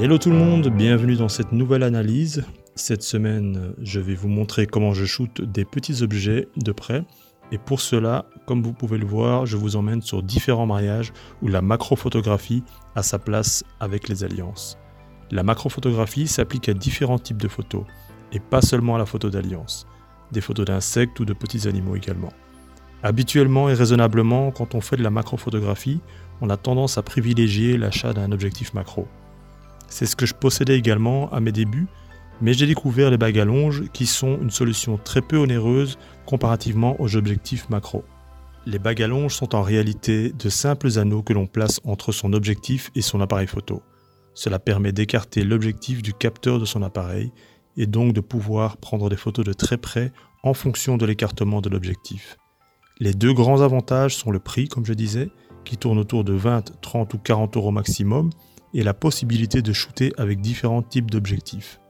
Hello tout le monde, bienvenue dans cette nouvelle analyse. Cette semaine, je vais vous montrer comment je shoote des petits objets de près. Et pour cela, comme vous pouvez le voir, je vous emmène sur différents mariages où la macrophotographie a sa place avec les alliances. La macrophotographie s'applique à différents types de photos, et pas seulement à la photo d'alliance, des photos d'insectes ou de petits animaux également. Habituellement et raisonnablement, quand on fait de la macrophotographie, on a tendance à privilégier l'achat d'un objectif macro. C'est ce que je possédais également à mes débuts, mais j'ai découvert les bagues à longe qui sont une solution très peu onéreuse comparativement aux objectifs macro. Les bagues à longe sont en réalité de simples anneaux que l'on place entre son objectif et son appareil photo. Cela permet d'écarter l'objectif du capteur de son appareil et donc de pouvoir prendre des photos de très près en fonction de l'écartement de l'objectif. Les deux grands avantages sont le prix, comme je disais, qui tourne autour de 20, 30 ou 40 euros maximum, et la possibilité de shooter avec différents types d'objectifs.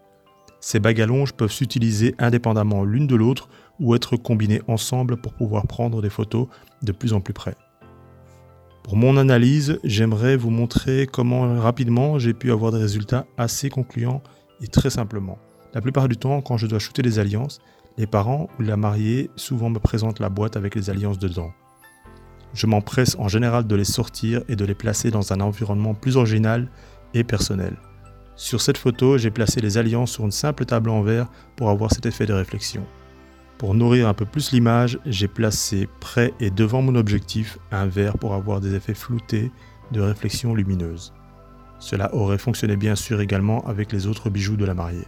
Ces bagues à peuvent s'utiliser indépendamment l'une de l'autre ou être combinées ensemble pour pouvoir prendre des photos de plus en plus près. Pour mon analyse, j'aimerais vous montrer comment rapidement j'ai pu avoir des résultats assez concluants et très simplement. La plupart du temps, quand je dois shooter des alliances, les parents ou la mariée souvent me présentent la boîte avec les alliances dedans. Je m'empresse en général de les sortir et de les placer dans un environnement plus original et personnel. Sur cette photo, j'ai placé les alliances sur une simple table en verre pour avoir cet effet de réflexion. Pour nourrir un peu plus l'image, j'ai placé près et devant mon objectif un verre pour avoir des effets floutés de réflexion lumineuse. Cela aurait fonctionné bien sûr également avec les autres bijoux de la mariée.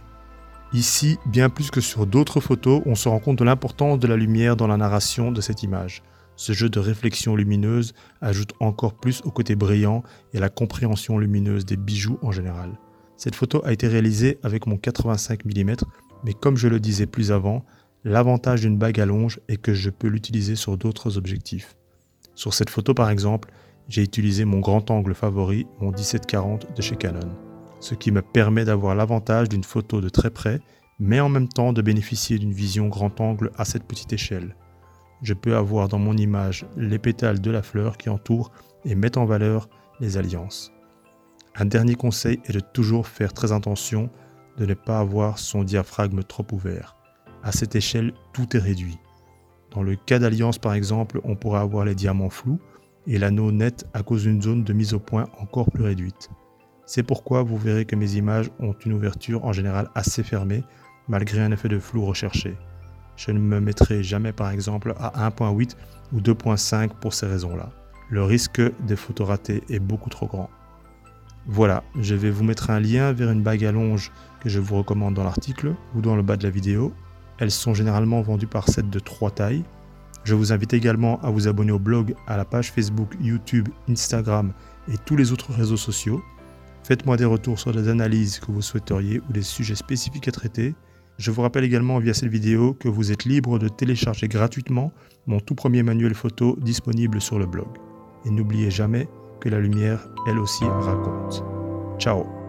Ici, bien plus que sur d'autres photos, on se rend compte de l'importance de la lumière dans la narration de cette image. Ce jeu de réflexion lumineuse ajoute encore plus au côté brillant et à la compréhension lumineuse des bijoux en général. Cette photo a été réalisée avec mon 85 mm, mais comme je le disais plus avant, l'avantage d'une bague à longe est que je peux l'utiliser sur d'autres objectifs. Sur cette photo par exemple, j'ai utilisé mon grand angle favori, mon 1740 de chez Canon ce qui me permet d'avoir l'avantage d'une photo de très près, mais en même temps de bénéficier d'une vision grand angle à cette petite échelle. Je peux avoir dans mon image les pétales de la fleur qui entourent et mettent en valeur les alliances. Un dernier conseil est de toujours faire très attention de ne pas avoir son diaphragme trop ouvert. À cette échelle, tout est réduit. Dans le cas d'alliance par exemple, on pourrait avoir les diamants flous et l'anneau net à cause d'une zone de mise au point encore plus réduite. C'est pourquoi vous verrez que mes images ont une ouverture en général assez fermée, malgré un effet de flou recherché. Je ne me mettrai jamais par exemple à 1.8 ou 2.5 pour ces raisons-là. Le risque des photos ratées est beaucoup trop grand. Voilà, je vais vous mettre un lien vers une bague à longe que je vous recommande dans l'article ou dans le bas de la vidéo. Elles sont généralement vendues par set de 3 tailles. Je vous invite également à vous abonner au blog, à la page Facebook, YouTube, Instagram et tous les autres réseaux sociaux. Faites-moi des retours sur les analyses que vous souhaiteriez ou des sujets spécifiques à traiter. Je vous rappelle également via cette vidéo que vous êtes libre de télécharger gratuitement mon tout premier manuel photo disponible sur le blog. Et n'oubliez jamais que la lumière, elle aussi, raconte. Ciao